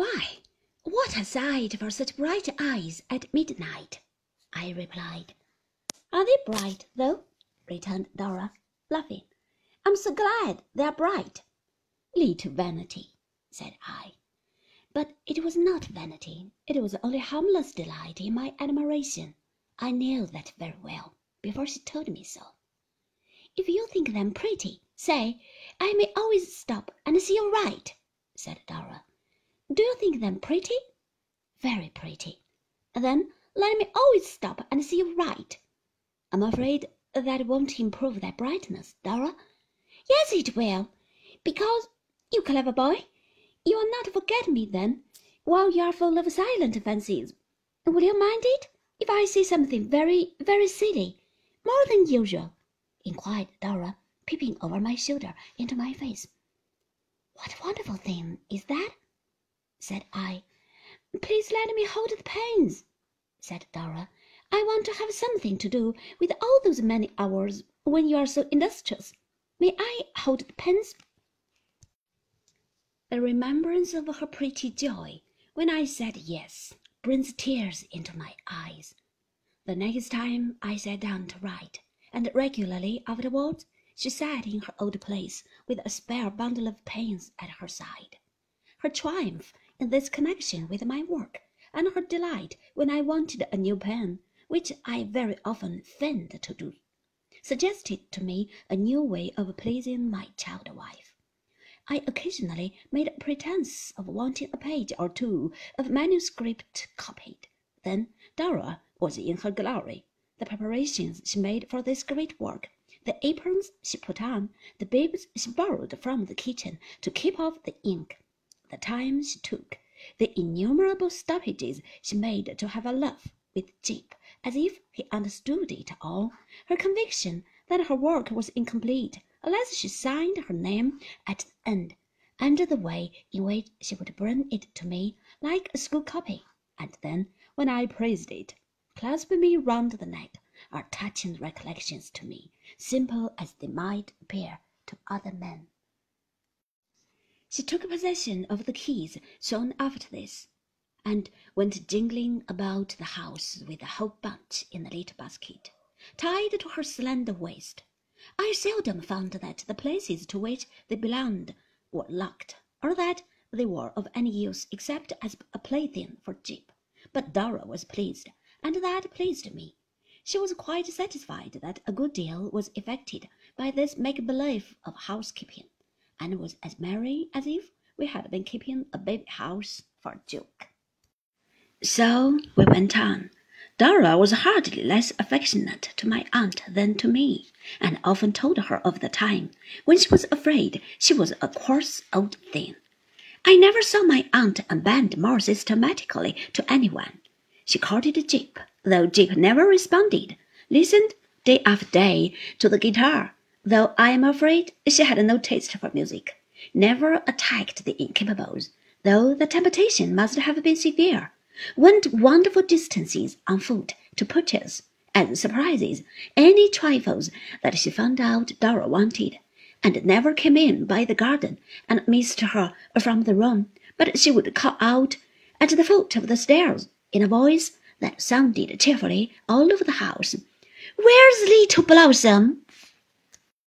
Why, what a sight for such bright eyes at midnight! I replied. Are they bright, though? returned Dora, laughing. I'm so glad they are bright. Little vanity, said I. But it was not vanity, it was only harmless delight in my admiration. I knew that very well before she told me so. If you think them pretty, say, I may always stop and see you write, said Dora. Do you think them pretty? Very pretty. Then let me always stop and see you write. I'm afraid that won't improve their brightness, Dora. Yes, it will, because, you clever boy, you will not forget me then, while you are full of silent fancies. Will you mind it if I say something very, very silly, more than usual? inquired Dora, peeping over my shoulder into my face. What wonderful thing is that? Said I. Please let me hold the pens, said Dora. I want to have something to do with all those many hours when you are so industrious. May I hold the pens? The remembrance of her pretty joy when I said yes brings tears into my eyes. The next time I sat down to write, and regularly afterwards, she sat in her old place with a spare bundle of pens at her side. Her triumph this connection with my work, and her delight when I wanted a new pen, which I very often feigned to do, suggested to me a new way of pleasing my child wife. I occasionally made a pretence of wanting a page or two of manuscript copied. Then Dora was in her glory. The preparations she made for this great work the aprons she put on, the bibs she borrowed from the kitchen to keep off the ink, the time she took, the innumerable stoppages she made to have a laugh with Jip, as if he understood it all, her conviction that her work was incomplete unless she signed her name at the end, and the way in which she would bring it to me like a school copy, and then, when I praised it, clasp me round the neck, are touching recollections to me, simple as they might appear to other men. She took possession of the keys soon after this, and went jingling about the house with the whole bunch in a little basket, tied to her slender waist. I seldom found that the places to which they belonged were locked, or that they were of any use except as a plaything for Jip, but Dora was pleased, and that pleased me. She was quite satisfied that a good deal was effected by this make-believe of housekeeping, and was as merry as if we had been keeping a baby house for a joke. So we went on. Dora was hardly less affectionate to my aunt than to me, and often told her of the time when she was afraid she was a coarse old thing. I never saw my aunt unbend more systematically to anyone. She courted Jip though Jip never responded, listened day after day to the guitar, though I am afraid she had no taste for music, never attacked the incapables, though the temptation must have been severe, went wonderful distances on foot to purchase, as surprises, any trifles that she found out Dora wanted, and never came in by the garden and missed her from the room, but she would call out at the foot of the stairs in a voice that sounded cheerfully all over the house. Where's Little Blossom?